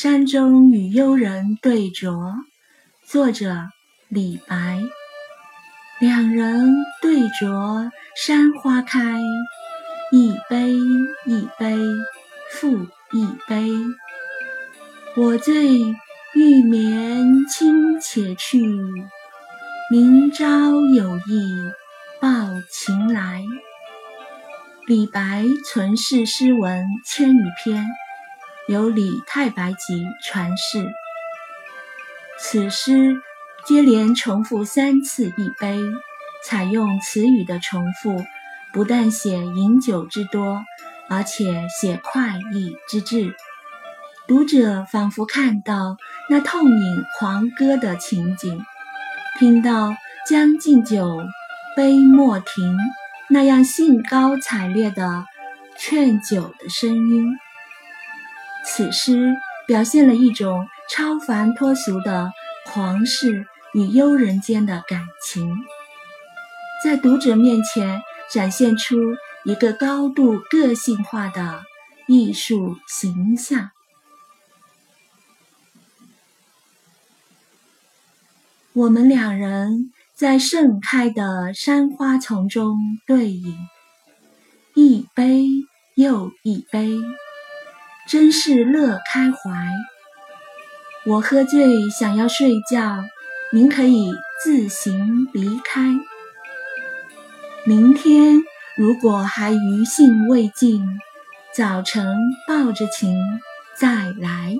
山中与幽人对酌，作者李白。两人对酌山花开，一杯一杯复一杯。我醉欲眠卿且去，明朝有意抱琴来。李白存世诗文千余篇。由李太白集传世。此诗接连重复三次“一杯”，采用词语的重复，不但写饮酒之多，而且写快意之至。读者仿佛看到那痛饮狂歌的情景，听到“将进酒，杯莫停”那样兴高采烈的劝酒的声音。此诗表现了一种超凡脱俗的皇室与幽人间的感情，在读者面前展现出一个高度个性化的艺术形象。我们两人在盛开的山花丛中对饮，一杯又一杯。真是乐开怀。我喝醉想要睡觉，您可以自行离开。明天如果还余兴未尽，早晨抱着琴再来。